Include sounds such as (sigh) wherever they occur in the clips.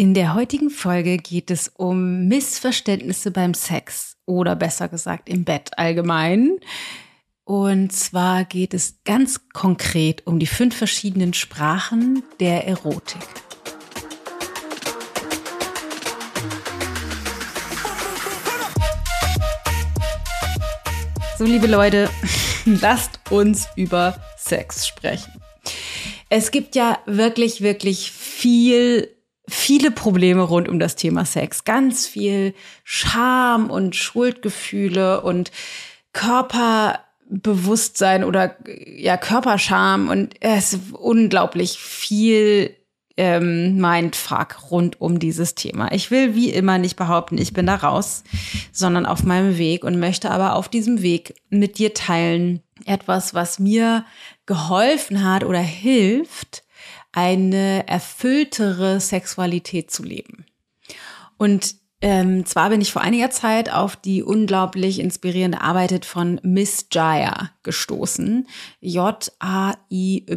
In der heutigen Folge geht es um Missverständnisse beim Sex oder besser gesagt im Bett allgemein. Und zwar geht es ganz konkret um die fünf verschiedenen Sprachen der Erotik. So, liebe Leute, (laughs) lasst uns über Sex sprechen. Es gibt ja wirklich, wirklich viel viele Probleme rund um das Thema Sex. Ganz viel Scham und Schuldgefühle und Körperbewusstsein oder ja Körperscham und es ist unglaublich viel ähm, Mindfuck rund um dieses Thema. Ich will wie immer nicht behaupten, ich bin da raus, sondern auf meinem Weg und möchte aber auf diesem Weg mit dir teilen etwas, was mir geholfen hat oder hilft, eine erfülltere Sexualität zu leben. Und ähm, zwar bin ich vor einiger Zeit auf die unglaublich inspirierende Arbeit von Miss Jaya gestoßen. J-A-I-Y-A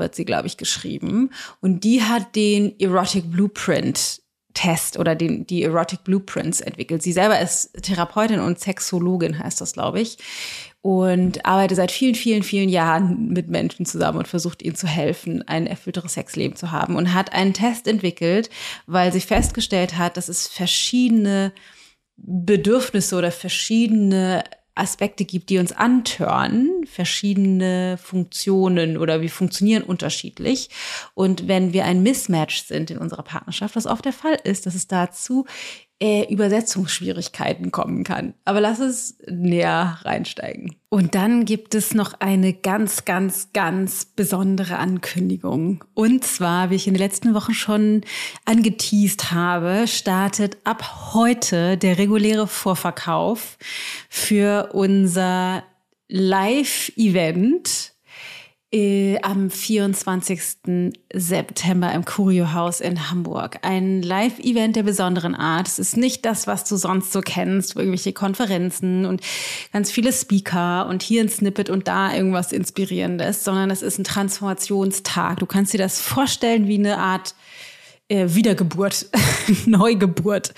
wird sie, glaube ich, geschrieben. Und die hat den Erotic Blueprint Test oder den, die Erotic Blueprints entwickelt. Sie selber ist Therapeutin und Sexologin, heißt das, glaube ich und arbeite seit vielen, vielen, vielen Jahren mit Menschen zusammen und versucht ihnen zu helfen, ein erfüllteres Sexleben zu haben und hat einen Test entwickelt, weil sie festgestellt hat, dass es verschiedene Bedürfnisse oder verschiedene Aspekte gibt, die uns antören, verschiedene Funktionen oder wir funktionieren unterschiedlich. Und wenn wir ein Mismatch sind in unserer Partnerschaft, was oft der Fall ist, dass es dazu äh, Übersetzungsschwierigkeiten kommen kann. Aber lass es näher reinsteigen. Und dann gibt es noch eine ganz, ganz, ganz besondere Ankündigung. Und zwar, wie ich in den letzten Wochen schon angeteased habe, startet ab heute der reguläre Vorverkauf für unser Live-Event am 24. September im Curio-Haus in Hamburg. Ein Live-Event der besonderen Art. Es ist nicht das, was du sonst so kennst, irgendwelche Konferenzen und ganz viele Speaker und hier ein Snippet und da irgendwas Inspirierendes, sondern es ist ein Transformationstag. Du kannst dir das vorstellen wie eine Art äh, Wiedergeburt, (laughs) Neugeburt.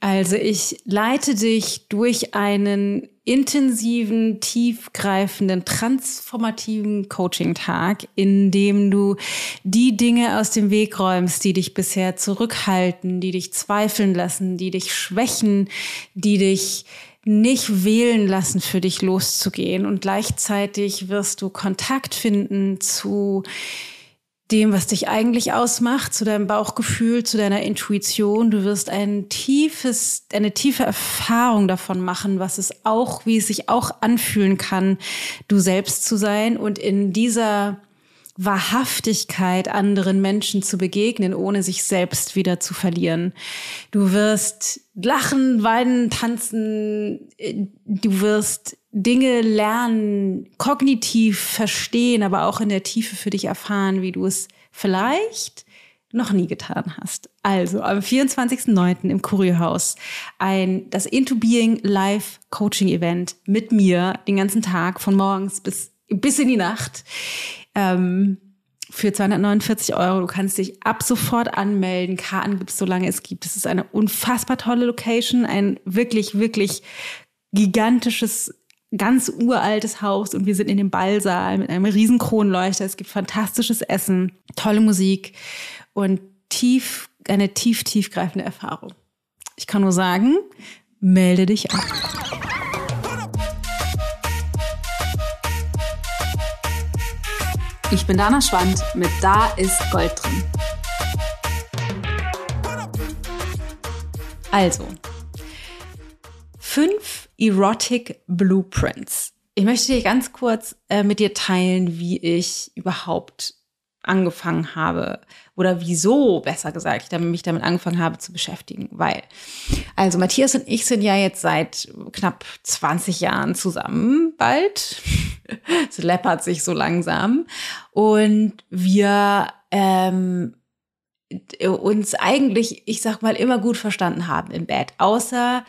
Also ich leite dich durch einen intensiven, tiefgreifenden, transformativen Coaching-Tag, in dem du die Dinge aus dem Weg räumst, die dich bisher zurückhalten, die dich zweifeln lassen, die dich schwächen, die dich nicht wählen lassen, für dich loszugehen. Und gleichzeitig wirst du Kontakt finden zu dem, was dich eigentlich ausmacht, zu deinem Bauchgefühl, zu deiner Intuition. Du wirst ein tiefes, eine tiefe Erfahrung davon machen, was es auch, wie es sich auch anfühlen kann, du selbst zu sein und in dieser Wahrhaftigkeit anderen Menschen zu begegnen, ohne sich selbst wieder zu verlieren. Du wirst lachen, weinen, tanzen, du wirst Dinge lernen, kognitiv verstehen, aber auch in der Tiefe für dich erfahren, wie du es vielleicht noch nie getan hast. Also am 24.09. im Kurierhaus ein das Into Being Live Coaching Event mit mir den ganzen Tag von morgens bis bis in die Nacht ähm, für 249 Euro. Du kannst dich ab sofort anmelden. Karten gibt es, solange es gibt. Es ist eine unfassbar tolle Location, ein wirklich, wirklich gigantisches ganz uraltes Haus und wir sind in dem Ballsaal mit einem riesen Kronleuchter. Es gibt fantastisches Essen, tolle Musik und tief, eine tief, tiefgreifende Erfahrung. Ich kann nur sagen, melde dich an. Ich bin Dana Schwand mit Da ist Gold drin. Also, fünf Erotic Blueprints. Ich möchte dir ganz kurz äh, mit dir teilen, wie ich überhaupt angefangen habe oder wieso, besser gesagt, ich mich damit angefangen habe zu beschäftigen. Weil, also Matthias und ich sind ja jetzt seit knapp 20 Jahren zusammen, bald. (laughs) Es läppert sich so langsam. Und wir ähm, uns eigentlich, ich sag mal, immer gut verstanden haben im Bett. Außer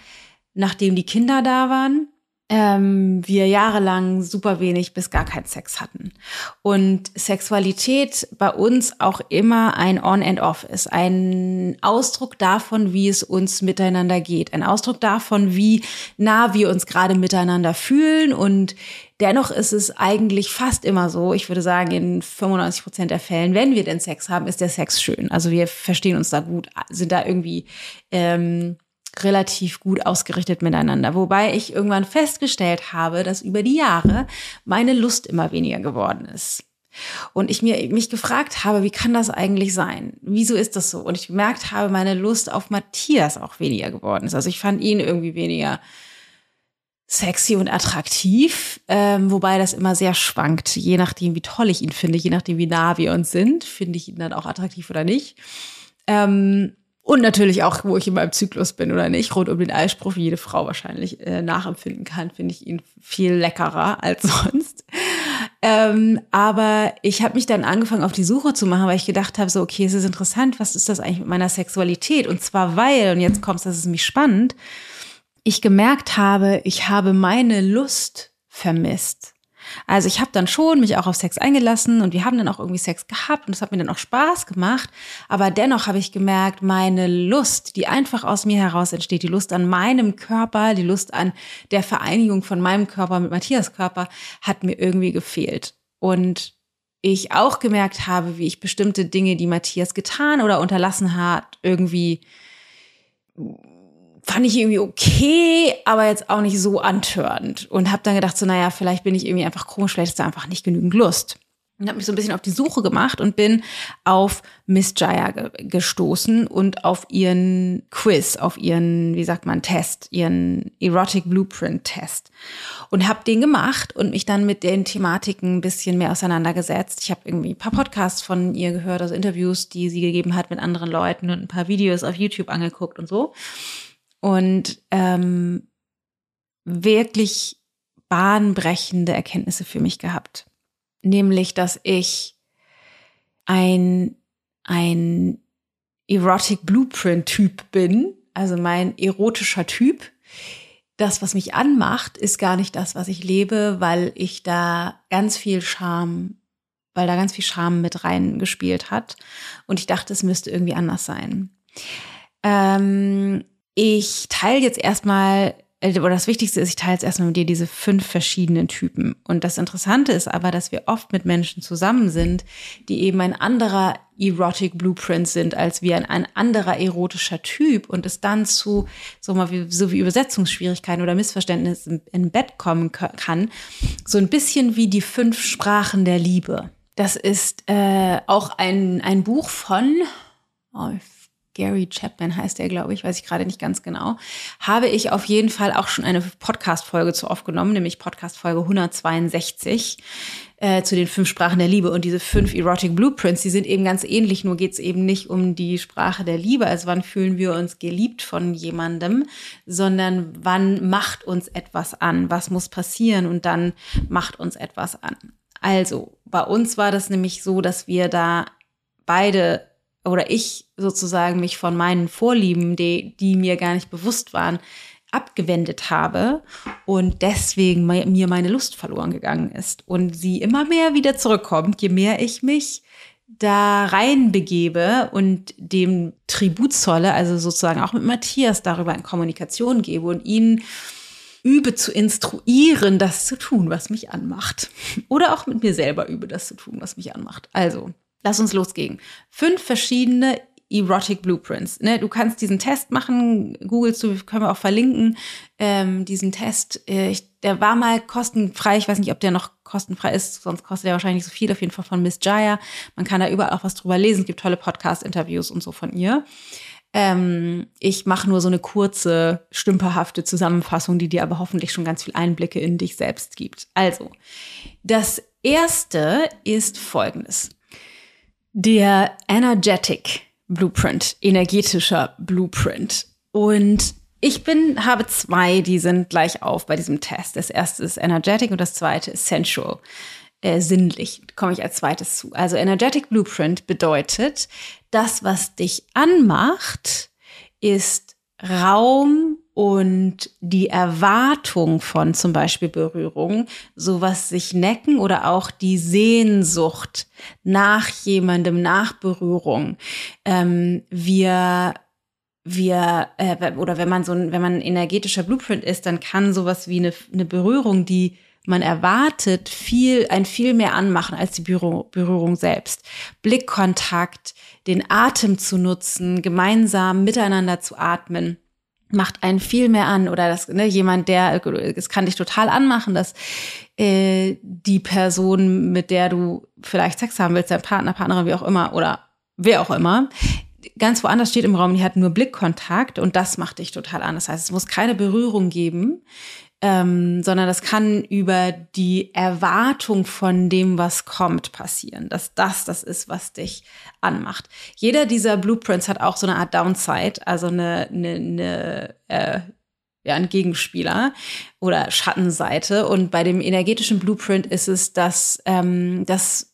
nachdem die Kinder da waren ähm, wir jahrelang super wenig bis gar keinen Sex hatten. Und Sexualität bei uns auch immer ein On and Off ist. Ein Ausdruck davon, wie es uns miteinander geht. Ein Ausdruck davon, wie nah wir uns gerade miteinander fühlen. Und dennoch ist es eigentlich fast immer so, ich würde sagen, in 95 Prozent der Fällen, wenn wir denn Sex haben, ist der Sex schön. Also wir verstehen uns da gut, sind da irgendwie ähm, relativ gut ausgerichtet miteinander. Wobei ich irgendwann festgestellt habe, dass über die Jahre meine Lust immer weniger geworden ist. Und ich mir mich gefragt habe, wie kann das eigentlich sein? Wieso ist das so? Und ich gemerkt habe, meine Lust auf Matthias auch weniger geworden ist. Also ich fand ihn irgendwie weniger sexy und attraktiv, ähm, wobei das immer sehr schwankt, je nachdem, wie toll ich ihn finde, je nachdem, wie nah wir uns sind, finde ich ihn dann auch attraktiv oder nicht. Ähm, und natürlich auch, wo ich in meinem Zyklus bin oder nicht. Rund um den Eisprung, wie jede Frau wahrscheinlich äh, nachempfinden kann, finde ich ihn viel leckerer (laughs) als sonst. Ähm, aber ich habe mich dann angefangen, auf die Suche zu machen, weil ich gedacht habe, so, okay, es ist interessant, was ist das eigentlich mit meiner Sexualität? Und zwar weil, und jetzt kommt das ist mich spannend, ich gemerkt habe, ich habe meine Lust vermisst. Also ich habe dann schon mich auch auf Sex eingelassen und wir haben dann auch irgendwie Sex gehabt und es hat mir dann auch Spaß gemacht. Aber dennoch habe ich gemerkt, meine Lust, die einfach aus mir heraus entsteht, die Lust an meinem Körper, die Lust an der Vereinigung von meinem Körper mit Matthias Körper, hat mir irgendwie gefehlt. Und ich auch gemerkt habe, wie ich bestimmte Dinge, die Matthias getan oder unterlassen hat, irgendwie fand ich irgendwie okay, aber jetzt auch nicht so antörend. Und habe dann gedacht, so, naja, vielleicht bin ich irgendwie einfach komisch, vielleicht ist da einfach nicht genügend Lust. Und habe mich so ein bisschen auf die Suche gemacht und bin auf Miss Jaya ge gestoßen und auf ihren Quiz, auf ihren, wie sagt man, Test, ihren Erotic Blueprint Test. Und habe den gemacht und mich dann mit den Thematiken ein bisschen mehr auseinandergesetzt. Ich habe irgendwie ein paar Podcasts von ihr gehört, also Interviews, die sie gegeben hat mit anderen Leuten und ein paar Videos auf YouTube angeguckt und so und ähm, wirklich bahnbrechende Erkenntnisse für mich gehabt. Nämlich, dass ich ein, ein Erotic Blueprint Typ bin, also mein erotischer Typ. Das, was mich anmacht, ist gar nicht das, was ich lebe, weil ich da ganz viel Scham, weil da ganz viel Scham mit reingespielt hat. Und ich dachte, es müsste irgendwie anders sein. Ähm, ich teile jetzt erstmal, äh, oder das Wichtigste ist, ich teile jetzt erstmal mit dir diese fünf verschiedenen Typen. Und das Interessante ist aber, dass wir oft mit Menschen zusammen sind, die eben ein anderer Erotic Blueprint sind, als wir ein, ein anderer erotischer Typ und es dann zu so mal wie, so wie Übersetzungsschwierigkeiten oder Missverständnissen im, Bett kommen kann. So ein bisschen wie die fünf Sprachen der Liebe. Das ist äh, auch ein, ein Buch von, oh, Gary Chapman heißt er, glaube ich, weiß ich gerade nicht ganz genau, habe ich auf jeden Fall auch schon eine Podcast-Folge zu aufgenommen, nämlich Podcast-Folge 162 äh, zu den fünf Sprachen der Liebe. Und diese fünf Erotic Blueprints, die sind eben ganz ähnlich, nur geht es eben nicht um die Sprache der Liebe, also wann fühlen wir uns geliebt von jemandem, sondern wann macht uns etwas an, was muss passieren und dann macht uns etwas an. Also, bei uns war das nämlich so, dass wir da beide oder ich sozusagen mich von meinen Vorlieben, die, die mir gar nicht bewusst waren, abgewendet habe und deswegen mir meine Lust verloren gegangen ist und sie immer mehr wieder zurückkommt, je mehr ich mich da reinbegebe und dem Tribut zolle, also sozusagen auch mit Matthias darüber in Kommunikation gebe und ihn übe zu instruieren, das zu tun, was mich anmacht. Oder auch mit mir selber übe, das zu tun, was mich anmacht. Also, Lass uns losgehen. Fünf verschiedene Erotic Blueprints. Ne, du kannst diesen Test machen, googelst du, können wir auch verlinken, ähm, diesen Test. Äh, ich, der war mal kostenfrei, ich weiß nicht, ob der noch kostenfrei ist, sonst kostet der wahrscheinlich nicht so viel, auf jeden Fall von Miss Jaya. Man kann da überall auch was drüber lesen, es gibt tolle Podcast-Interviews und so von ihr. Ähm, ich mache nur so eine kurze, stümperhafte Zusammenfassung, die dir aber hoffentlich schon ganz viel Einblicke in dich selbst gibt. Also, das erste ist folgendes der Energetic Blueprint, energetischer Blueprint. Und ich bin, habe zwei, die sind gleich auf bei diesem Test. Das erste ist Energetic und das zweite ist Sensual, äh, sinnlich. Komme ich als zweites zu. Also Energetic Blueprint bedeutet, das, was dich anmacht, ist Raum und die Erwartung von zum Beispiel Berührung, sowas sich necken oder auch die Sehnsucht nach jemandem, nach Berührung. Ähm, wir wir äh, oder wenn man so ein, wenn man ein energetischer Blueprint ist, dann kann sowas wie eine, eine Berührung, die man erwartet, viel ein viel mehr anmachen als die Berührung selbst. Blickkontakt, den Atem zu nutzen, gemeinsam miteinander zu atmen macht einen viel mehr an. Oder das ne, jemand der es kann dich total anmachen dass äh, die Person mit der du vielleicht Sex haben willst dein Partner Partnerin wie auch immer oder wer auch immer ganz woanders steht im Raum die hat nur Blickkontakt und das macht dich total an. Das heißt es muss keine Berührung geben ähm, sondern das kann über die Erwartung von dem, was kommt, passieren. Dass das das ist, was dich anmacht. Jeder dieser Blueprints hat auch so eine Art Downside, also eine, eine, eine äh, ja, ein Gegenspieler oder Schattenseite. Und bei dem energetischen Blueprint ist es, dass, ähm, dass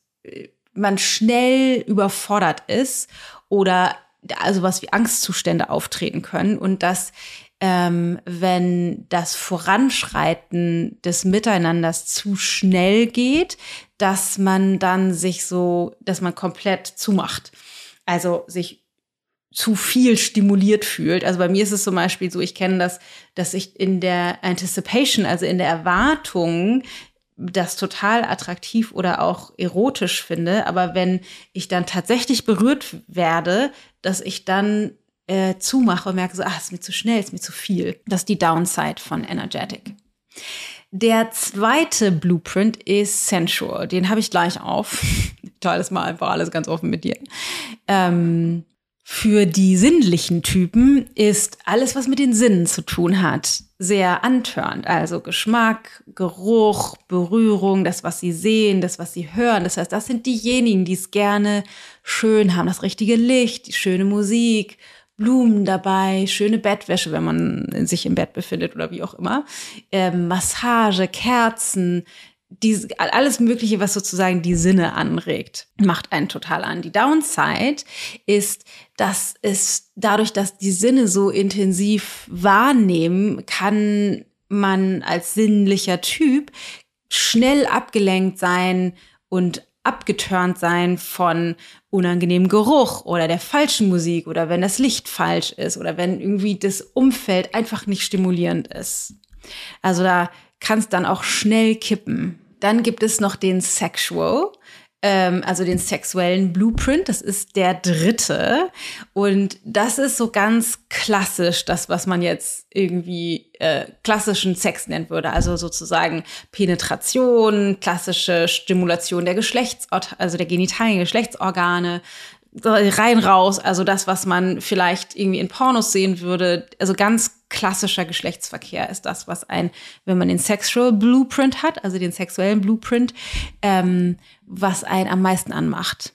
man schnell überfordert ist oder also was wie Angstzustände auftreten können und dass ähm, wenn das Voranschreiten des Miteinanders zu schnell geht, dass man dann sich so, dass man komplett zumacht. Also sich zu viel stimuliert fühlt. Also bei mir ist es zum Beispiel so, ich kenne das, dass ich in der Anticipation, also in der Erwartung, das total attraktiv oder auch erotisch finde. Aber wenn ich dann tatsächlich berührt werde, dass ich dann äh, zumache und merke so, ah, ist mir zu schnell, ist mir zu viel. Das ist die Downside von Energetic. Der zweite Blueprint ist Sensual. Den habe ich gleich auf. (laughs) Teile es mal einfach alles ganz offen mit dir. Ähm, für die sinnlichen Typen ist alles, was mit den Sinnen zu tun hat, sehr antörend. Also Geschmack, Geruch, Berührung, das, was sie sehen, das, was sie hören. Das heißt, das sind diejenigen, die es gerne schön haben. Das richtige Licht, die schöne Musik, Blumen dabei, schöne Bettwäsche, wenn man sich im Bett befindet oder wie auch immer, ähm, Massage, Kerzen, die, alles Mögliche, was sozusagen die Sinne anregt, macht einen total an. Die Downside ist, dass es dadurch, dass die Sinne so intensiv wahrnehmen, kann man als sinnlicher Typ schnell abgelenkt sein und abgeturnt sein von unangenehmem Geruch oder der falschen Musik oder wenn das Licht falsch ist oder wenn irgendwie das Umfeld einfach nicht stimulierend ist. Also da kann es dann auch schnell kippen. Dann gibt es noch den Sexual ähm, also den sexuellen Blueprint. Das ist der dritte. Und das ist so ganz klassisch, das, was man jetzt irgendwie äh, klassischen Sex nennt würde. Also sozusagen Penetration, klassische Stimulation der Geschlechts, also der genitalen Geschlechtsorgane, rein raus, also das, was man vielleicht irgendwie in Pornos sehen würde, also ganz klassischer Geschlechtsverkehr ist das, was ein, wenn man den Sexual Blueprint hat, also den sexuellen Blueprint, ähm, was einen am meisten anmacht.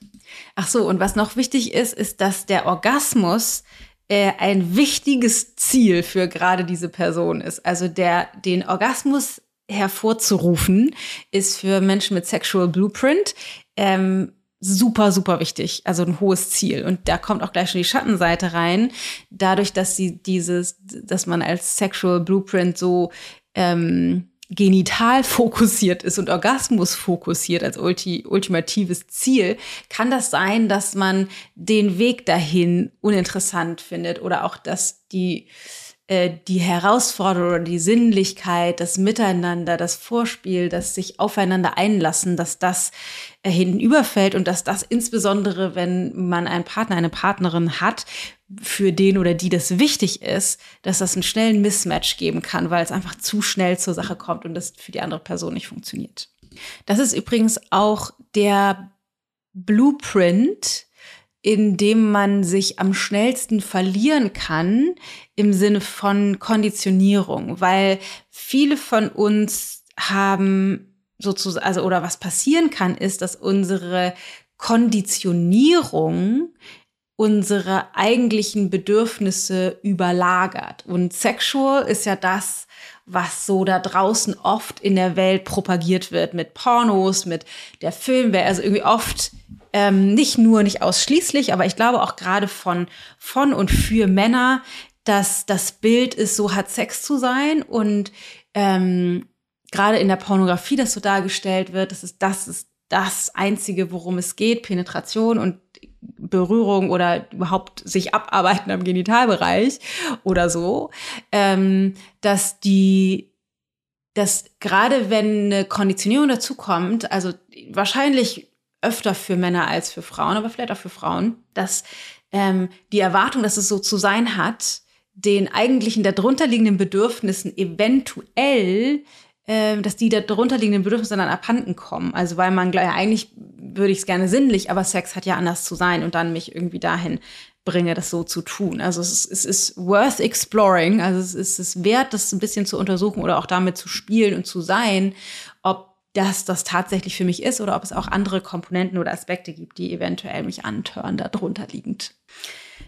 Ach so, und was noch wichtig ist, ist, dass der Orgasmus äh, ein wichtiges Ziel für gerade diese Person ist. Also der, den Orgasmus hervorzurufen, ist für Menschen mit Sexual Blueprint ähm, super, super wichtig. Also ein hohes Ziel. Und da kommt auch gleich schon die Schattenseite rein. Dadurch, dass sie dieses, dass man als Sexual Blueprint so ähm, genital fokussiert ist und Orgasmus fokussiert als ulti ultimatives Ziel, kann das sein, dass man den Weg dahin uninteressant findet oder auch, dass die äh, die Herausforderung die Sinnlichkeit, das Miteinander, das Vorspiel, das sich aufeinander einlassen, dass das äh, hinüberfällt und dass das insbesondere, wenn man einen Partner, eine Partnerin hat, für den oder die das wichtig ist, dass das einen schnellen Mismatch geben kann, weil es einfach zu schnell zur Sache kommt und das für die andere Person nicht funktioniert. Das ist übrigens auch der Blueprint, in dem man sich am schnellsten verlieren kann im Sinne von Konditionierung, weil viele von uns haben sozusagen, also oder was passieren kann, ist, dass unsere Konditionierung unsere eigentlichen Bedürfnisse überlagert. Und sexual ist ja das, was so da draußen oft in der Welt propagiert wird mit Pornos, mit der Filmwelt, also irgendwie oft ähm, nicht nur, nicht ausschließlich, aber ich glaube auch gerade von, von und für Männer dass das Bild ist, so hat Sex zu sein und ähm, gerade in der Pornografie, das so dargestellt wird, das ist das ist das einzige, worum es geht, Penetration und Berührung oder überhaupt sich abarbeiten am Genitalbereich oder so, ähm, dass die dass gerade wenn eine Konditionierung dazukommt, also wahrscheinlich öfter für Männer als für Frauen, aber vielleicht auch für Frauen, dass ähm, die Erwartung, dass es so zu sein hat, den eigentlichen darunterliegenden Bedürfnissen eventuell äh, dass die darunterliegenden Bedürfnisse dann abhanden kommen. Also weil man ja, eigentlich würde ich es gerne sinnlich, aber Sex hat ja anders zu sein und dann mich irgendwie dahin bringe, das so zu tun. Also es ist, es ist worth exploring, also es ist es wert, das ein bisschen zu untersuchen oder auch damit zu spielen und zu sein, ob das das tatsächlich für mich ist oder ob es auch andere Komponenten oder Aspekte gibt, die eventuell mich antören, darunter liegend.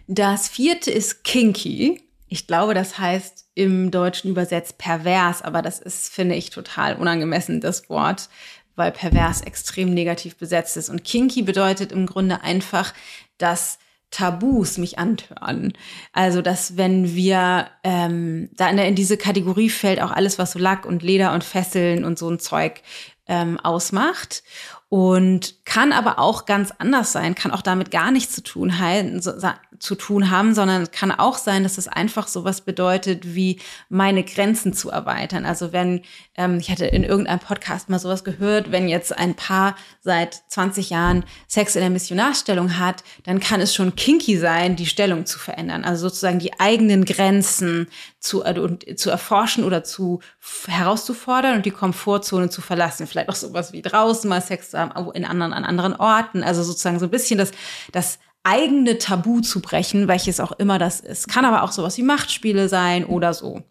Das vierte ist kinky. Ich glaube, das heißt im Deutschen übersetzt pervers, aber das ist, finde ich, total unangemessen, das Wort, weil pervers extrem negativ besetzt ist. Und kinky bedeutet im Grunde einfach, dass Tabus mich antören. Also, dass wenn wir ähm, da in, diese Kategorie fällt auch alles, was so Lack und Leder und Fesseln und so ein Zeug ähm, ausmacht und kann aber auch ganz anders sein, kann auch damit gar nichts zu tun, halten, so, zu tun haben, sondern kann auch sein, dass es einfach sowas bedeutet, wie meine Grenzen zu erweitern. Also wenn, ähm, ich hatte in irgendeinem Podcast mal sowas gehört, wenn jetzt ein Paar seit 20 Jahren Sex in der Missionarstellung hat, dann kann es schon kinky sein, die Stellung zu verändern. Also sozusagen die eigenen Grenzen zu, äh, zu erforschen oder zu herauszufordern und die Komfortzone zu verlassen. Vielleicht auch sowas wie draußen mal Sex zu in anderen, an anderen Orten. Also sozusagen so ein bisschen das, das eigene Tabu zu brechen, welches auch immer das ist. Kann aber auch sowas wie Machtspiele sein oder so.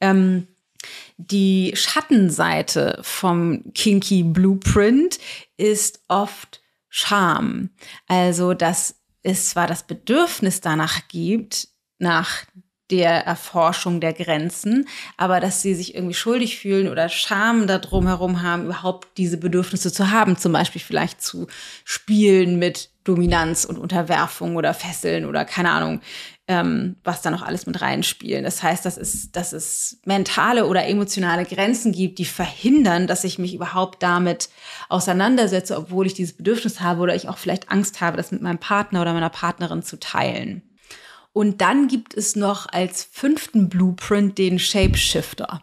Ähm, die Schattenseite vom Kinky Blueprint ist oft Scham. Also, dass es zwar das Bedürfnis danach gibt, nach der Erforschung der Grenzen, aber dass sie sich irgendwie schuldig fühlen oder Scham da drum herum haben, überhaupt diese Bedürfnisse zu haben, zum Beispiel vielleicht zu spielen mit Dominanz und Unterwerfung oder Fesseln oder keine Ahnung, ähm, was da noch alles mit reinspielen. Das heißt, dass es, dass es mentale oder emotionale Grenzen gibt, die verhindern, dass ich mich überhaupt damit auseinandersetze, obwohl ich dieses Bedürfnis habe oder ich auch vielleicht Angst habe, das mit meinem Partner oder meiner Partnerin zu teilen. Und dann gibt es noch als fünften Blueprint den Shapeshifter,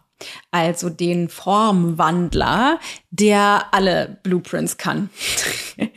also den Formwandler, der alle Blueprints kann. (laughs)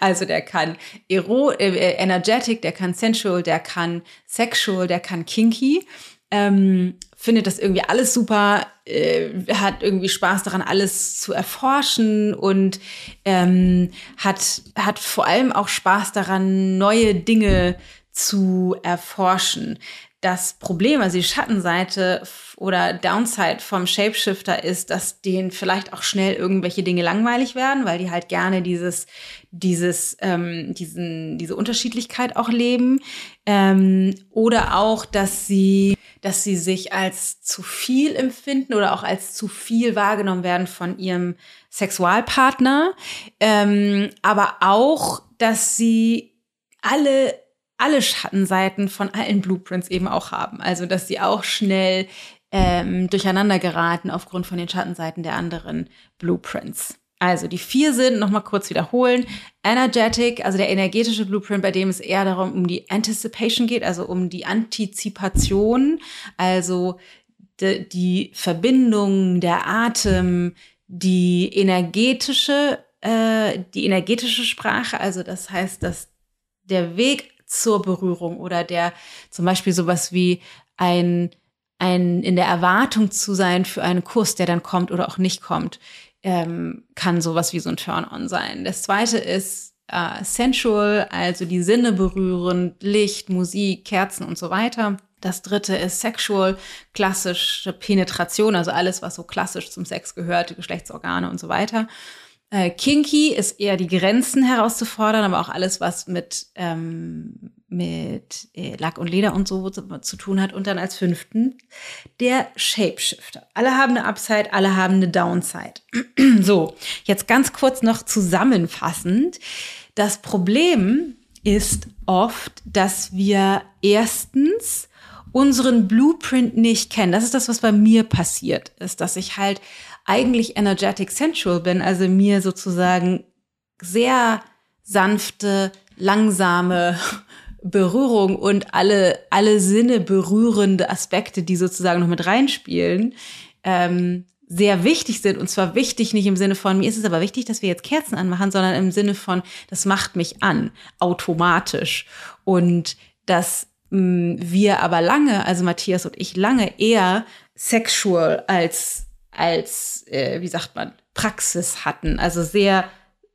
also der kann Ero äh, energetic, der kann sensual, der kann sexual, der kann kinky. Ähm, findet das irgendwie alles super, äh, hat irgendwie Spaß daran, alles zu erforschen und ähm, hat, hat vor allem auch Spaß daran, neue Dinge zu erforschen. Das Problem, also die Schattenseite oder Downside vom Shapeshifter ist, dass denen vielleicht auch schnell irgendwelche Dinge langweilig werden, weil die halt gerne dieses, dieses, ähm, diesen, diese Unterschiedlichkeit auch leben. Ähm, oder auch, dass sie, dass sie sich als zu viel empfinden oder auch als zu viel wahrgenommen werden von ihrem Sexualpartner. Ähm, aber auch, dass sie alle alle Schattenseiten von allen Blueprints eben auch haben. Also, dass sie auch schnell ähm, durcheinander geraten aufgrund von den Schattenseiten der anderen Blueprints. Also die vier sind, nochmal kurz wiederholen, Energetic, also der energetische Blueprint, bei dem es eher darum um die Anticipation geht, also um die Antizipation, also de, die Verbindung, der Atem, die energetische, äh, die energetische Sprache, also das heißt, dass der Weg zur Berührung oder der zum Beispiel sowas wie ein, ein in der Erwartung zu sein für einen Kuss, der dann kommt oder auch nicht kommt, ähm, kann sowas wie so ein Turn-on sein. Das zweite ist äh, sensual, also die Sinne berühren, Licht, Musik, Kerzen und so weiter. Das dritte ist sexual, klassische Penetration, also alles, was so klassisch zum Sex gehört, Geschlechtsorgane und so weiter. Äh, kinky ist eher die Grenzen herauszufordern, aber auch alles, was mit, ähm, mit äh, Lack und Leder und so zu, zu tun hat. Und dann als fünften der Shapeshifter. Alle haben eine Upside, alle haben eine Downside. (clears throat) so, jetzt ganz kurz noch zusammenfassend. Das Problem ist oft, dass wir erstens unseren Blueprint nicht kennen. Das ist das, was bei mir passiert ist, dass ich halt eigentlich energetic sensual bin, also mir sozusagen sehr sanfte, langsame (laughs) Berührung und alle, alle Sinne berührende Aspekte, die sozusagen noch mit reinspielen, ähm, sehr wichtig sind. Und zwar wichtig nicht im Sinne von, mir ist es aber wichtig, dass wir jetzt Kerzen anmachen, sondern im Sinne von, das macht mich an, automatisch. Und dass mh, wir aber lange, also Matthias und ich lange eher sexual als, als äh, wie sagt man, Praxis hatten. Also sehr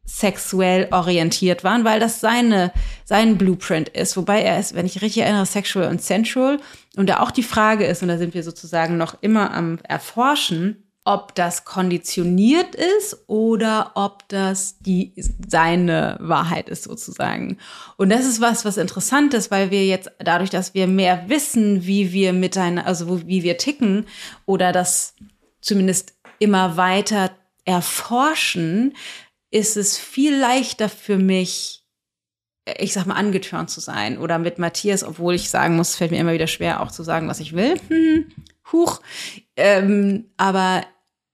sexuell orientiert waren, weil das seine, sein Blueprint ist. Wobei er ist, wenn ich richtig erinnere, sexual und sensual. Und da auch die Frage ist, und da sind wir sozusagen noch immer am Erforschen, ob das konditioniert ist oder ob das die seine Wahrheit ist sozusagen. Und das ist was, was interessant ist, weil wir jetzt dadurch, dass wir mehr wissen, wie wir miteinander, also wie wir ticken oder das zumindest immer weiter erforschen, ist es viel leichter für mich, ich sag mal, angetörnt zu sein. Oder mit Matthias, obwohl ich sagen muss, fällt mir immer wieder schwer, auch zu sagen, was ich will. Hm, huch. Ähm, aber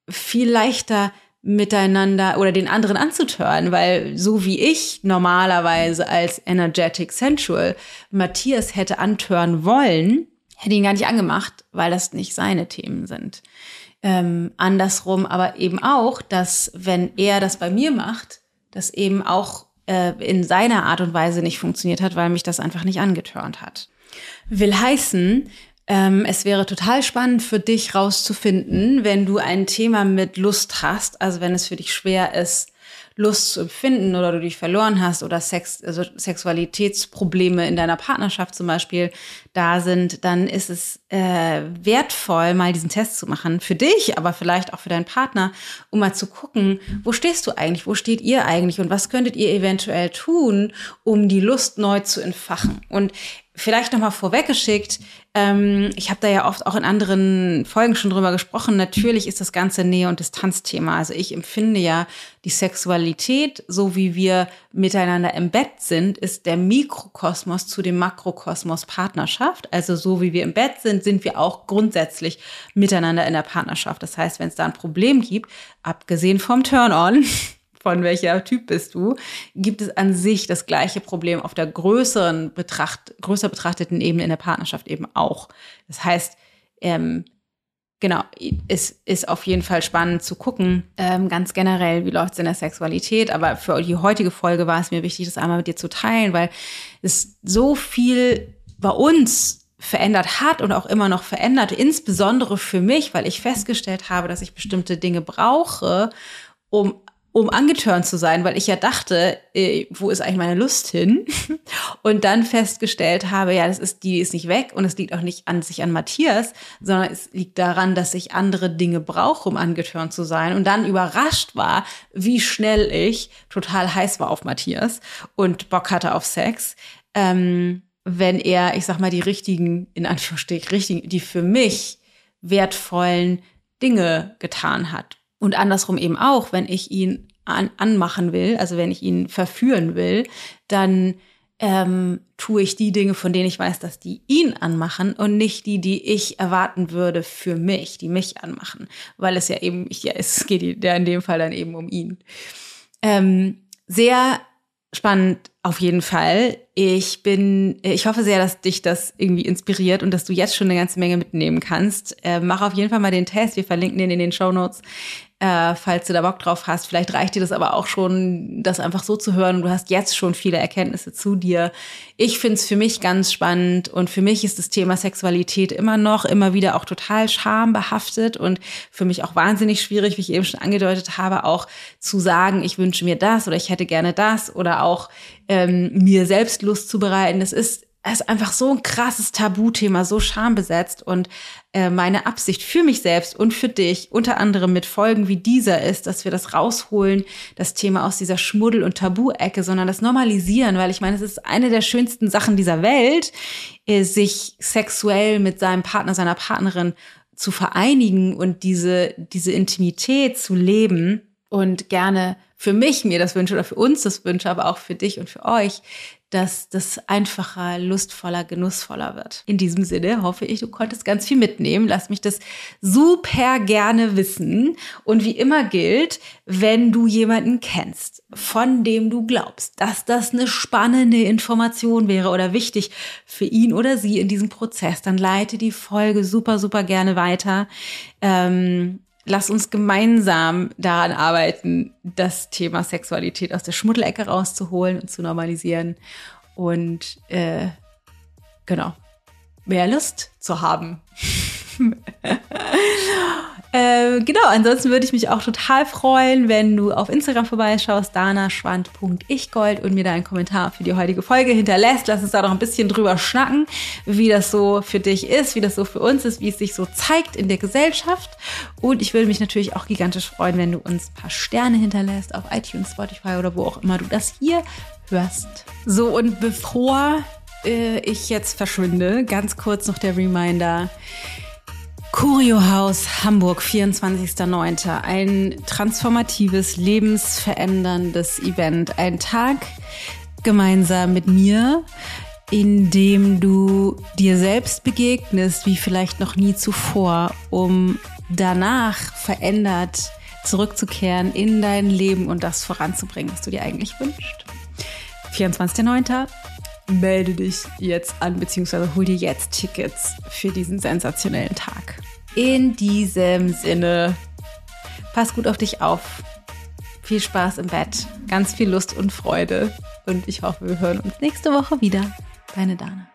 viel leichter miteinander oder den anderen anzutören, weil so wie ich normalerweise als energetic sensual Matthias hätte antören wollen, hätte ihn gar nicht angemacht, weil das nicht seine Themen sind. Ähm, andersrum aber eben auch, dass wenn er das bei mir macht, das eben auch äh, in seiner Art und Weise nicht funktioniert hat, weil mich das einfach nicht angetörnt hat. Will heißen, ähm, es wäre total spannend für dich rauszufinden, wenn du ein Thema mit Lust hast, also wenn es für dich schwer ist, Lust zu empfinden oder du dich verloren hast oder Sex, also Sexualitätsprobleme in deiner Partnerschaft zum Beispiel da sind, dann ist es äh, wertvoll, mal diesen Test zu machen. Für dich, aber vielleicht auch für deinen Partner, um mal zu gucken, wo stehst du eigentlich, wo steht ihr eigentlich und was könntet ihr eventuell tun, um die Lust neu zu entfachen. Und vielleicht nochmal vorweggeschickt, ähm, ich habe da ja oft auch in anderen Folgen schon drüber gesprochen. Natürlich ist das ganze Nähe- und Distanzthema. Also ich empfinde ja die Sexualität, so wie wir miteinander im Bett sind, ist der Mikrokosmos zu dem Makrokosmos Partnerschaft. Also so wie wir im Bett sind, sind wir auch grundsätzlich miteinander in der Partnerschaft. Das heißt, wenn es da ein Problem gibt, abgesehen vom Turn-on, (laughs) von welcher Typ bist du, gibt es an sich das gleiche Problem auf der größeren Betracht, größer betrachteten Ebene in der Partnerschaft eben auch. Das heißt, ähm, genau, es ist auf jeden Fall spannend zu gucken, ähm, ganz generell, wie läuft es in der Sexualität. Aber für die heutige Folge war es mir wichtig, das einmal mit dir zu teilen, weil es so viel bei uns verändert hat und auch immer noch verändert, insbesondere für mich, weil ich festgestellt habe, dass ich bestimmte Dinge brauche, um um angetörnt zu sein, weil ich ja dachte, äh, wo ist eigentlich meine Lust hin? (laughs) Und dann festgestellt habe, ja, das ist, die ist nicht weg und es liegt auch nicht an sich an Matthias, sondern es liegt daran, dass ich andere Dinge brauche, um angetörnt zu sein. Und dann überrascht war, wie schnell ich total heiß war auf Matthias und Bock hatte auf Sex. Ähm, wenn er, ich sag mal, die richtigen, in Anführungsstrichen, richtigen, die für mich wertvollen Dinge getan hat. Und andersrum eben auch, wenn ich ihn an, anmachen will, also wenn ich ihn verführen will, dann ähm, tue ich die Dinge, von denen ich weiß, dass die ihn anmachen und nicht die, die ich erwarten würde für mich, die mich anmachen, weil es ja eben, ja, es geht ja in dem Fall dann eben um ihn. Ähm, sehr spannend auf jeden Fall. Ich bin, ich hoffe sehr, dass dich das irgendwie inspiriert und dass du jetzt schon eine ganze Menge mitnehmen kannst. Äh, mach auf jeden Fall mal den Test. Wir verlinken den in den Show Notes äh, falls du da Bock drauf hast. Vielleicht reicht dir das aber auch schon, das einfach so zu hören. Du hast jetzt schon viele Erkenntnisse zu dir. Ich finde es für mich ganz spannend und für mich ist das Thema Sexualität immer noch, immer wieder auch total schambehaftet und für mich auch wahnsinnig schwierig, wie ich eben schon angedeutet habe, auch zu sagen, ich wünsche mir das oder ich hätte gerne das oder auch ähm, mir selbst Lust zu bereiten. Es ist ist einfach so ein krasses Tabuthema, so schambesetzt. Und äh, meine Absicht für mich selbst und für dich, unter anderem mit Folgen wie dieser, ist, dass wir das rausholen, das Thema aus dieser Schmuddel- und Tabu-Ecke, sondern das normalisieren, weil ich meine, es ist eine der schönsten Sachen dieser Welt, äh, sich sexuell mit seinem Partner, seiner Partnerin zu vereinigen und diese, diese Intimität zu leben und gerne für mich mir das wünsche oder für uns das wünsche, aber auch für dich und für euch, dass das einfacher, lustvoller, genussvoller wird. In diesem Sinne hoffe ich, du konntest ganz viel mitnehmen. Lass mich das super gerne wissen. Und wie immer gilt, wenn du jemanden kennst, von dem du glaubst, dass das eine spannende Information wäre oder wichtig für ihn oder sie in diesem Prozess, dann leite die Folge super, super gerne weiter. Ähm, lass uns gemeinsam daran arbeiten, das Thema Sexualität aus der Schmuddelecke rauszuholen und zu normalisieren und äh, genau mehr Lust zu haben. (laughs) Äh, genau, ansonsten würde ich mich auch total freuen, wenn du auf Instagram vorbeischaust, danaschwand.ichgold und mir da einen Kommentar für die heutige Folge hinterlässt. Lass uns da noch ein bisschen drüber schnacken, wie das so für dich ist, wie das so für uns ist, wie es sich so zeigt in der Gesellschaft. Und ich würde mich natürlich auch gigantisch freuen, wenn du uns ein paar Sterne hinterlässt auf iTunes, Spotify oder wo auch immer du das hier hörst. So, und bevor äh, ich jetzt verschwinde, ganz kurz noch der Reminder. Kuriohaus Hamburg, 24.09. Ein transformatives, lebensveränderndes Event. Ein Tag gemeinsam mit mir, in dem du dir selbst begegnest, wie vielleicht noch nie zuvor, um danach verändert zurückzukehren in dein Leben und das voranzubringen, was du dir eigentlich wünschst. 24.09 melde dich jetzt an, beziehungsweise hol dir jetzt Tickets für diesen sensationellen Tag. In diesem Sinne, pass gut auf dich auf. Viel Spaß im Bett, ganz viel Lust und Freude und ich hoffe, wir hören uns nächste Woche wieder. Deine Dana.